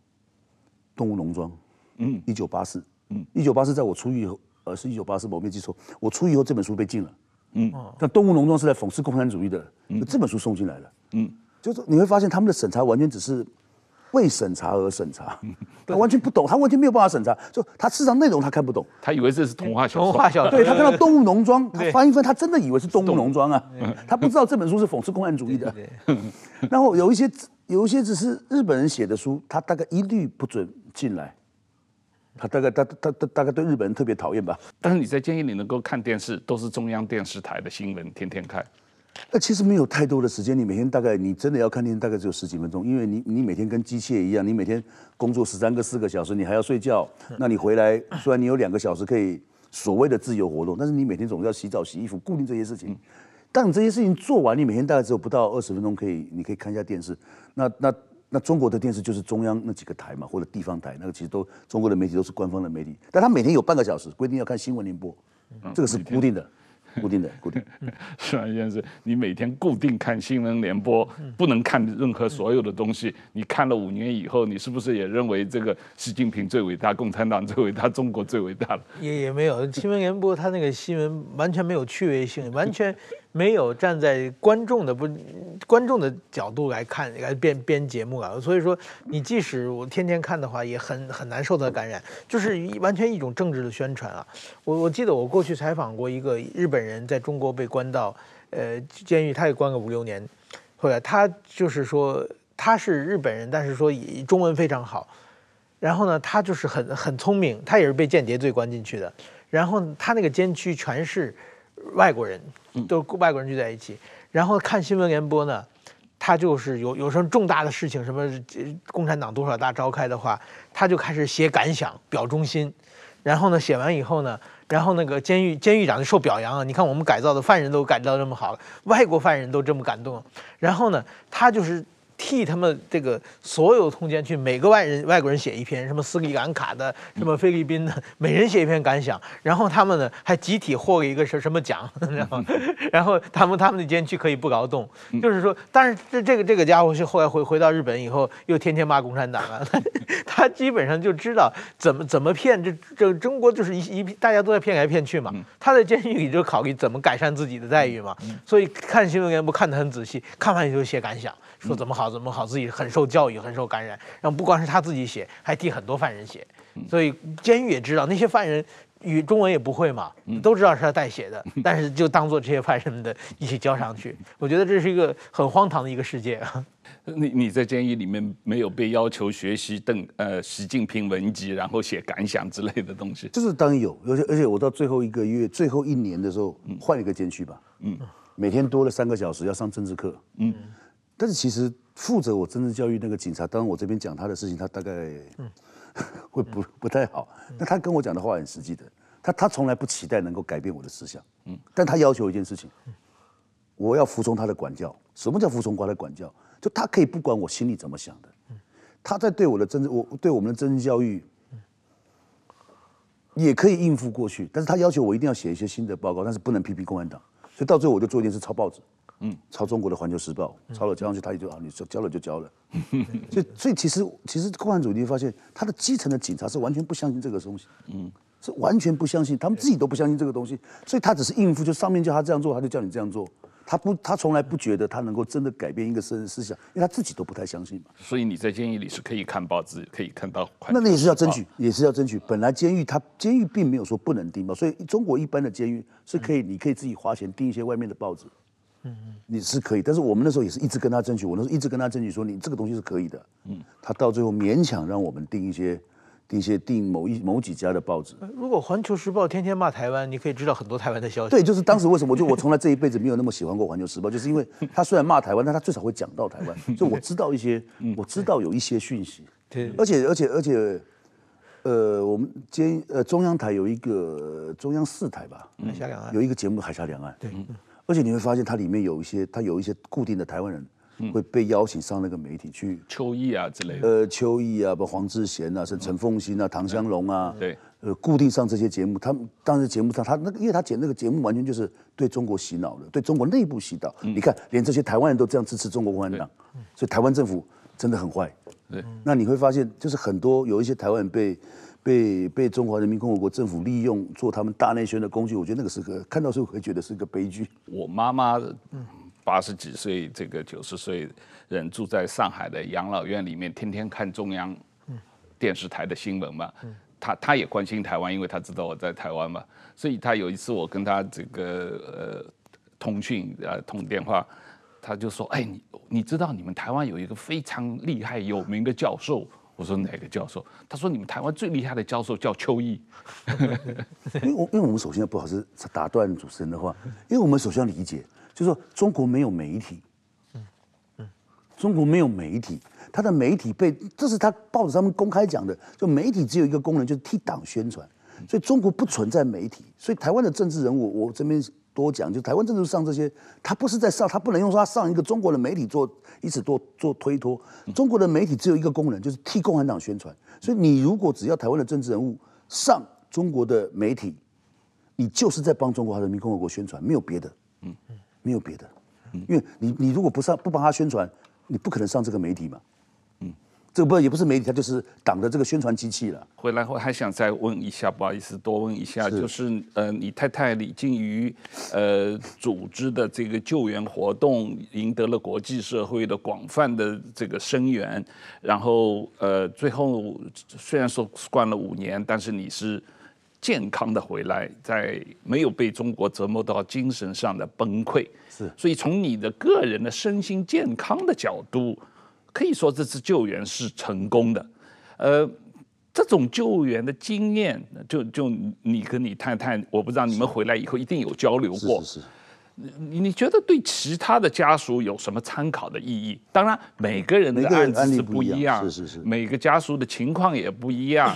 动物农庄》，嗯，一九八四，嗯，一九八四在我出狱以后，呃，是一九八四，我没记错，我出狱以后这本书被禁了。嗯，但《动物农庄》是在讽刺共产主义的，嗯，这本书送进来了。嗯，就是你会发现他们的审查完全只是。为审查而审查，他完全不懂，他完全没有办法审查，就他事实上内容他看不懂，他以为这是童话小说，童话小说，对，他看到《动物农庄》，他翻一翻，他真的以为是《动物农庄》啊，他不知道这本书是讽刺共产主义的。然后有一些有一些只是日本人写的书，他大概一律不准进来，他大概他他他大概对日本人特别讨厌吧。但是你在监狱里能够看电视，都是中央电视台的新闻，天天看。那其实没有太多的时间，你每天大概你真的要看电视，大概只有十几分钟，因为你你每天跟机械一样，你每天工作十三个四个小时，你还要睡觉，那你回来虽然你有两个小时可以所谓的自由活动，但是你每天总是要洗澡、洗衣服、固定这些事情。当你这些事情做完，你每天大概只有不到二十分钟可以，你可以看一下电视。那那那中国的电视就是中央那几个台嘛，或者地方台，那个其实都中国的媒体都是官方的媒体，但他每天有半个小时规定要看新闻联播，这个是固定的。固定的，固定。是啊，先生，你每天固定看新闻联播，不能看任何所有的东西。你看了五年以后，你是不是也认为这个习近平最伟大，共产党最伟大，中国最伟大了？也也没有，新闻联播它那个新闻完全没有趣味性，完全。没有站在观众的不观众的角度来看来编编节目啊，所以说你即使我天天看的话，也很很难受到感染，就是完全一种政治的宣传啊。我我记得我过去采访过一个日本人，在中国被关到呃监狱，他也关个五六年，后来他就是说他是日本人，但是说中文非常好，然后呢，他就是很很聪明，他也是被间谍罪关进去的，然后他那个监区全是。外国人，都外国人聚在一起，然后看新闻联播呢，他就是有有什么重大的事情，什么共产党多少大召开的话，他就开始写感想，表忠心，然后呢，写完以后呢，然后那个监狱监狱长就受表扬啊，你看我们改造的犯人都改造这么好了，外国犯人都这么感动，然后呢，他就是。替他们这个所有通奸去每个外人外国人写一篇，什么斯里兰卡的，什么菲律宾的，每人写一篇感想，然后他们呢还集体获了一个什什么奖，然后然后他们他们的监区可以不劳动，就是说，但是这这个这个家伙是后来回回到日本以后又天天骂共产党啊，他，他基本上就知道怎么怎么骗，这这中国就是一一大家都在骗来骗去嘛，他在监狱里就考虑怎么改善自己的待遇嘛，所以看新闻联播看得很仔细，看完以后写感想。说怎么好怎么好，自己很受教育，很受感染。然后不光是他自己写，还替很多犯人写。所以监狱也知道那些犯人语中文也不会嘛，都知道是他代写的，但是就当做这些犯人们的一起交上去。我觉得这是一个很荒唐的一个世界啊。你你在监狱里面没有被要求学习邓呃习近平文集，然后写感想之类的东西？就是当然有，而且而且我到最后一个月、最后一年的时候，换一个监区吧，嗯，每天多了三个小时要上政治课，嗯。但是其实负责我政治教育那个警察，当然我这边讲他的事情，他大概 会不不太好。那他跟我讲的话很实际的，他他从来不期待能够改变我的思想，嗯，但他要求一件事情，我要服从他的管教。什么叫服从他的管教？就他可以不管我心里怎么想的，他在对我的政治，我对我们的政治教育也可以应付过去。但是他要求我一定要写一些新的报告，但是不能批评共产党。所以到最后我就做一件事，抄报纸。嗯，抄中国的《环球时报》，抄了交上去，他也就啊，你说交了就交了。所以，所以其实其实共产主义发现，他的基层的警察是完全不相信这个东西，嗯，是完全不相信，他们自己都不相信这个东西，所以他只是应付，就上面叫他这样做，他就叫你这样做。他不，他从来不觉得他能够真的改变一个人思想，因为他自己都不太相信嘛。所以你在监狱里是可以看报纸，可以看到。那那也是要争取，也是要争取。本来监狱他监狱并没有说不能订报，所以中国一般的监狱是可以，你可以自己花钱订一些外面的报纸。嗯嗯，你是可以，但是我们那时候也是一直跟他争取，我那时候一直跟他争取说，你这个东西是可以的。嗯，他到最后勉强让我们订一些，订一些订某一某几家的报纸。如果《环球时报》天天骂台湾，你可以知道很多台湾的消息。对，就是当时为什么我就我从来这一辈子没有那么喜欢过《环球时报》，就是因为他虽然骂台湾，但他最少会讲到台湾，所以我知道一些，我知道有一些讯息。对，而且而且而且，呃，我们今呃中央台有一个中央四台吧，海峡两岸有一个节目《海峡两岸》。对。而且你会发现，它里面有一些，它有一些固定的台湾人会被邀请上那个媒体去，邱毅啊之类的。呃，邱毅啊，不黄志贤啊，是陈凤馨啊，唐香龙啊，对，呃，固定上这些节目。他们当时节目上，他那个，因为他剪那个节目，完全就是对中国洗脑的，对中国内部洗脑。你看，连这些台湾人都这样支持中国共产党，所以台湾政府真的很坏。对，那你会发现，就是很多有一些台湾人被。被被中华人民共和国政府利用做他们大内宣的工具，我觉得那个是个看到时候会觉得是个悲剧。我妈妈八十几岁，这个九十岁人住在上海的养老院里面，天天看中央电视台的新闻嘛。她她也关心台湾，因为她知道我在台湾嘛。所以她有一次我跟她这个呃通讯呃通电话，她就说：“哎，你你知道你们台湾有一个非常厉害有名的教授？”我说哪个教授？他说你们台湾最厉害的教授叫邱毅。因为我因为我们首先不好意思打断主持人的话，因为我们首先要理解，就是说中国没有媒体，中国没有媒体，他的媒体被这是他报纸上面公开讲的，就媒体只有一个功能，就是替党宣传，所以中国不存在媒体，所以台湾的政治人物，我这边。多讲，就台湾政治上这些，他不是在上，他不能用说他上一个中国的媒体做，以此做做推脱。中国的媒体只有一个功能，就是替共产党宣传。所以你如果只要台湾的政治人物上中国的媒体，你就是在帮中华人民共和国宣传，没有别的，嗯，没有别的，因为你你如果不上不帮他宣传，你不可能上这个媒体嘛。这个不也不是媒体，它就是党的这个宣传机器了。回来后还想再问一下，不好意思，多问一下，是就是呃，你太太李静瑜，呃，组织的这个救援活动赢得了国际社会的广泛的这个声援，然后呃，最后虽然说关了五年，但是你是健康的回来，在没有被中国折磨到精神上的崩溃。是，所以从你的个人的身心健康的角度。可以说这次救援是成功的，呃，这种救援的经验，就就你跟你太太，我不知道你们回来以后一定有交流过。是是是。你你觉得对其他的家属有什么参考的意义？当然，每个人的案子是不一样，是是是，每个家属的情况也不一样。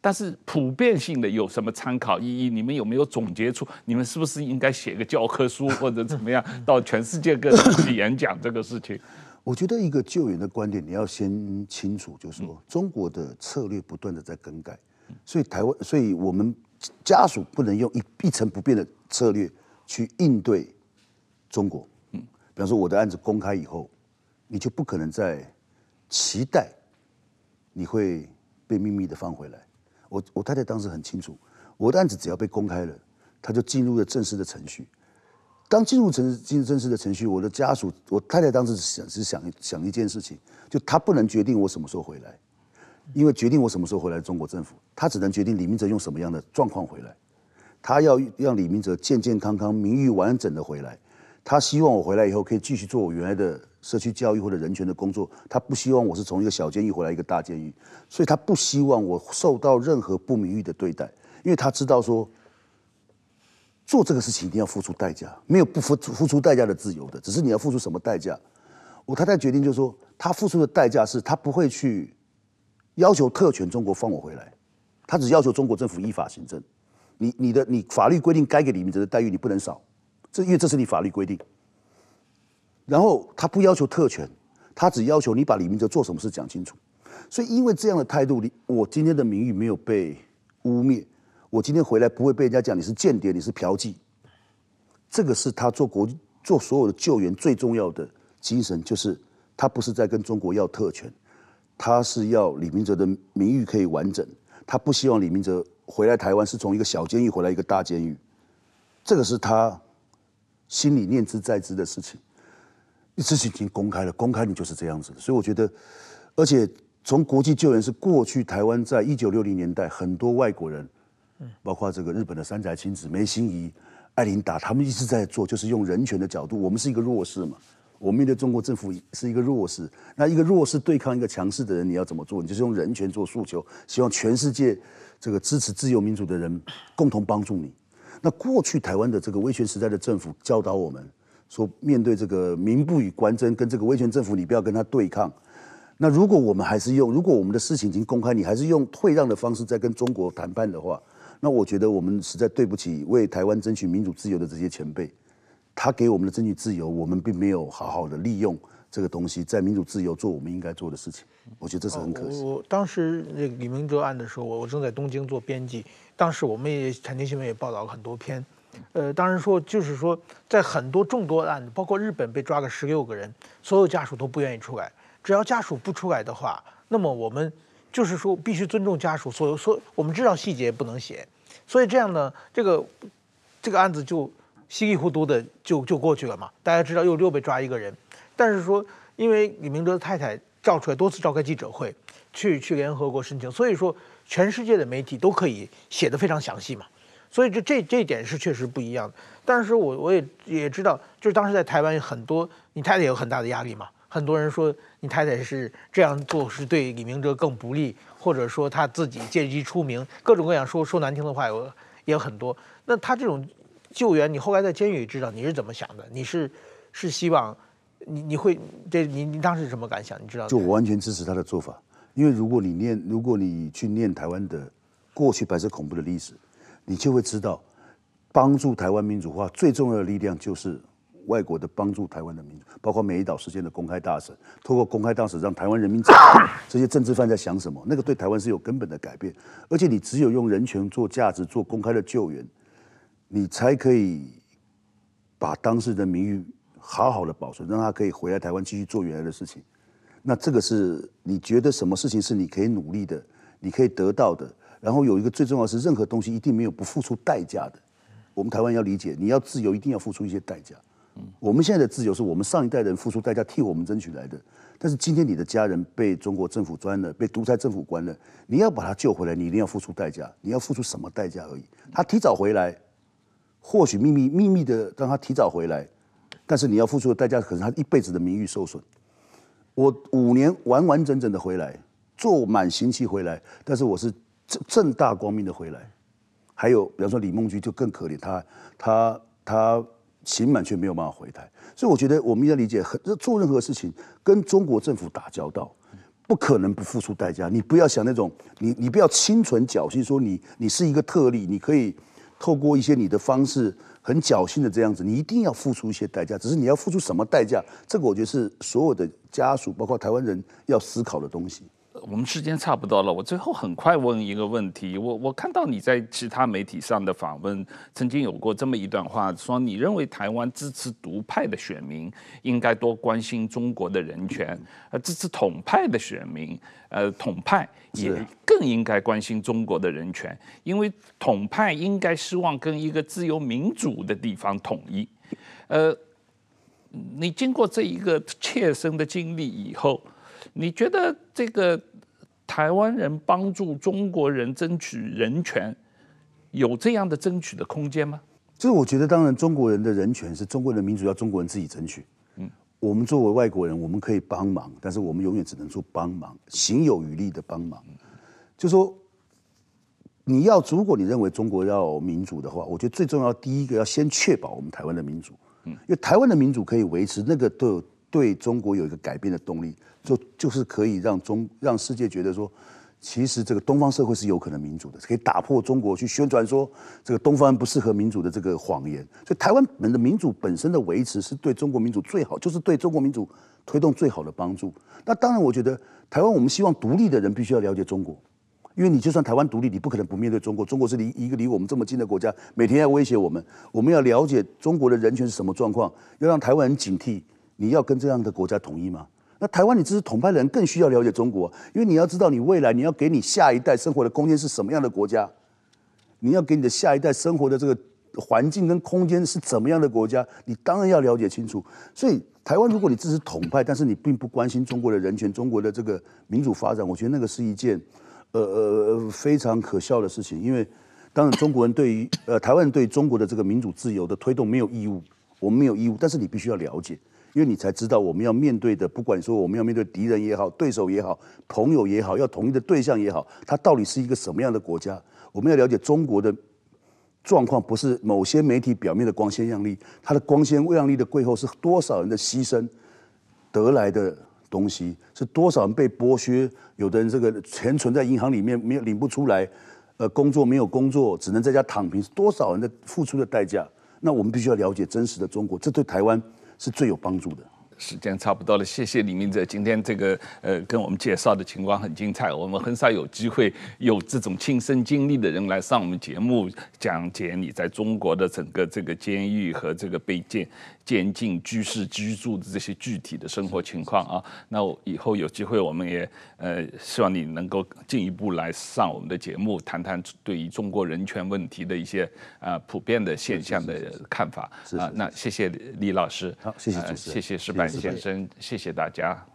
但是普遍性的有什么参考意义？你们有没有总结出？你们是不是应该写个教科书或者怎么样，到全世界各地去演讲这个事情？我觉得一个救援的观点，你要先清楚，就是说中国的策略不断的在更改，所以台湾，所以我们家属不能用一一成不变的策略。去应对中国，嗯，比方说我的案子公开以后，你就不可能再期待你会被秘密的放回来。我我太太当时很清楚，我的案子只要被公开了，他就进入了正式的程序。当进入程进入正式的程序，我的家属，我太太当时想是想想一件事情，就他不能决定我什么时候回来，因为决定我什么时候回来，中国政府他只能决定李明哲用什么样的状况回来。他要让李明哲健健康康、名誉完整的回来。他希望我回来以后可以继续做我原来的社区教育或者人权的工作。他不希望我是从一个小监狱回来一个大监狱，所以他不希望我受到任何不名誉的对待，因为他知道说做这个事情一定要付出代价，没有不付付出代价的自由的，只是你要付出什么代价。我太太决定就是说，他付出的代价是他不会去要求特权中国放我回来，他只要求中国政府依法行政。你你的你法律规定该给李明哲的待遇你不能少，这因为这是你法律规定。然后他不要求特权，他只要求你把李明哲做什么事讲清楚。所以因为这样的态度，你我今天的名誉没有被污蔑，我今天回来不会被人家讲你是间谍，你是嫖妓。这个是他做国做所有的救援最重要的精神，就是他不是在跟中国要特权，他是要李明哲的名誉可以完整，他不希望李明哲。回来台湾是从一个小监狱回来一个大监狱，这个是他心里念之在之的事情。事情已经公开了，公开你就是这样子。所以我觉得，而且从国际救援是过去台湾在一九六零年代很多外国人，包括这个日本的三宅亲子、梅心怡、艾琳达，他们一直在做，就是用人权的角度。我们是一个弱势嘛。我们面对中国政府是一个弱势，那一个弱势对抗一个强势的人，你要怎么做？你就是用人权做诉求，希望全世界这个支持自由民主的人共同帮助你。那过去台湾的这个威权时代的政府教导我们说，面对这个民不与官争，跟这个威权政府，你不要跟他对抗。那如果我们还是用，如果我们的事情已经公开，你还是用退让的方式在跟中国谈判的话，那我觉得我们实在对不起为台湾争取民主自由的这些前辈。他给我们的争取自由，我们并没有好好的利用这个东西，在民主自由做我们应该做的事情。我觉得这是很可惜。我当时那个李明哲案的时候，我我正在东京做编辑，当时我们也产经新闻也报道了很多篇。呃，当然说就是说，在很多众多案子，包括日本被抓个十六个人，所有家属都不愿意出来。只要家属不出来的话，那么我们就是说必须尊重家属所有所。我们知道细节不能写，所以这样呢，这个这个案子就。稀里糊涂的就就过去了嘛，大家知道又又被抓一个人，但是说因为李明哲的太太召出来多次召开记者会，去去联合国申请，所以说全世界的媒体都可以写得非常详细嘛，所以这这这一点是确实不一样的。但是我我也也知道，就是当时在台湾有很多你太太有很大的压力嘛，很多人说你太太是这样做是对李明哲更不利，或者说他自己借机出名，各种各样说说难听的话有也有很多。那他这种。救援，你后来在监狱里知道你是怎么想的？你是是希望你你会这你你当时什么感想？你知道？就我完全支持他的做法，因为如果你念，如果你去念台湾的过去白色恐怖的历史，你就会知道，帮助台湾民主化最重要的力量就是外国的帮助台湾的民主，包括美丽岛事件的公开大使，透过公开大使让台湾人民知道 这些政治犯在想什么，那个对台湾是有根本的改变。而且你只有用人权做价值，做公开的救援。你才可以把当事人的名誉好好的保存，让他可以回来台湾继续做原来的事情。那这个是你觉得什么事情是你可以努力的，你可以得到的。然后有一个最重要是，任何东西一定没有不付出代价的。我们台湾要理解，你要自由一定要付出一些代价。我们现在的自由是我们上一代人付出代价替我们争取来的。但是今天你的家人被中国政府关了，被独裁政府关了，你要把他救回来，你一定要付出代价。你要付出什么代价而已？他提早回来。或许秘密秘密的让他提早回来，但是你要付出的代价可能他一辈子的名誉受损。我五年完完整整的回来，做满刑期回来，但是我是正正大光明的回来。还有，比方说李梦菊就更可怜，他他他刑满却没有办法回台。所以我觉得我们要理解，很做任何事情跟中国政府打交道，不可能不付出代价。你不要想那种，你你不要心存侥幸，说你你是一个特例，你可以透过一些你的方式很侥幸的这样子，你一定要付出一些代价。只是你要付出什么代价，这个我觉得是所有的家属，包括台湾人要思考的东西。我们时间差不多了，我最后很快问一个问题。我我看到你在其他媒体上的访问，曾经有过这么一段话，说你认为台湾支持独派的选民应该多关心中国的人权，呃支持统派的选民，呃，统派也更应该关心中国的人权，因为统派应该希望跟一个自由民主的地方统一。呃，你经过这一个切身的经历以后。你觉得这个台湾人帮助中国人争取人权，有这样的争取的空间吗？就是我觉得，当然中国人的人权是中国人的民主，要中国人自己争取。嗯，我们作为外国人，我们可以帮忙，但是我们永远只能做帮忙，行有余力的帮忙。就说你要，如果你认为中国要民主的话，我觉得最重要第一个要先确保我们台湾的民主。嗯，因为台湾的民主可以维持，那个都有对中国有一个改变的动力。就就是可以让中让世界觉得说，其实这个东方社会是有可能民主的，可以打破中国去宣传说这个东方不适合民主的这个谎言。所以台湾本的民主本身的维持是对中国民主最好，就是对中国民主推动最好的帮助。那当然，我觉得台湾我们希望独立的人必须要了解中国，因为你就算台湾独立，你不可能不面对中国。中国是离一个离我们这么近的国家，每天要威胁我们。我们要了解中国的人权是什么状况，要让台湾人警惕。你要跟这样的国家统一吗？那台湾，你支持统派的人更需要了解中国，因为你要知道，你未来你要给你下一代生活的空间是什么样的国家，你要给你的下一代生活的这个环境跟空间是怎么样的国家，你当然要了解清楚。所以，台湾如果你支持统派，但是你并不关心中国的人权、中国的这个民主发展，我觉得那个是一件呃呃非常可笑的事情。因为当然，中国人对于呃台湾人对中国的这个民主自由的推动没有义务，我们没有义务，但是你必须要了解。因为你才知道我们要面对的，不管说我们要面对敌人也好，对手也好，朋友也好，要统一的对象也好，它到底是一个什么样的国家？我们要了解中国的状况，不是某些媒体表面的光鲜亮丽，它的光鲜亮丽的背后是多少人的牺牲得来的东西，是多少人被剥削，有的人这个钱存在银行里面没有领不出来，呃，工作没有工作，只能在家躺平，是多少人的付出的代价？那我们必须要了解真实的中国，这对台湾。是最有帮助的。时间差不多了，谢谢李明哲。今天这个呃，跟我们介绍的情况很精彩。我们很少有机会有这种亲身经历的人来上我们节目，讲解你在中国的整个这个监狱和这个被监监禁居室居住的这些具体的生活情况啊。那我以后有机会，我们也呃希望你能够进一步来上我们的节目，谈谈对于中国人权问题的一些啊、呃、普遍的现象的看法啊。那谢谢李老师，好，谢谢主持人，呃、谢谢矢板。先生，谢谢大家。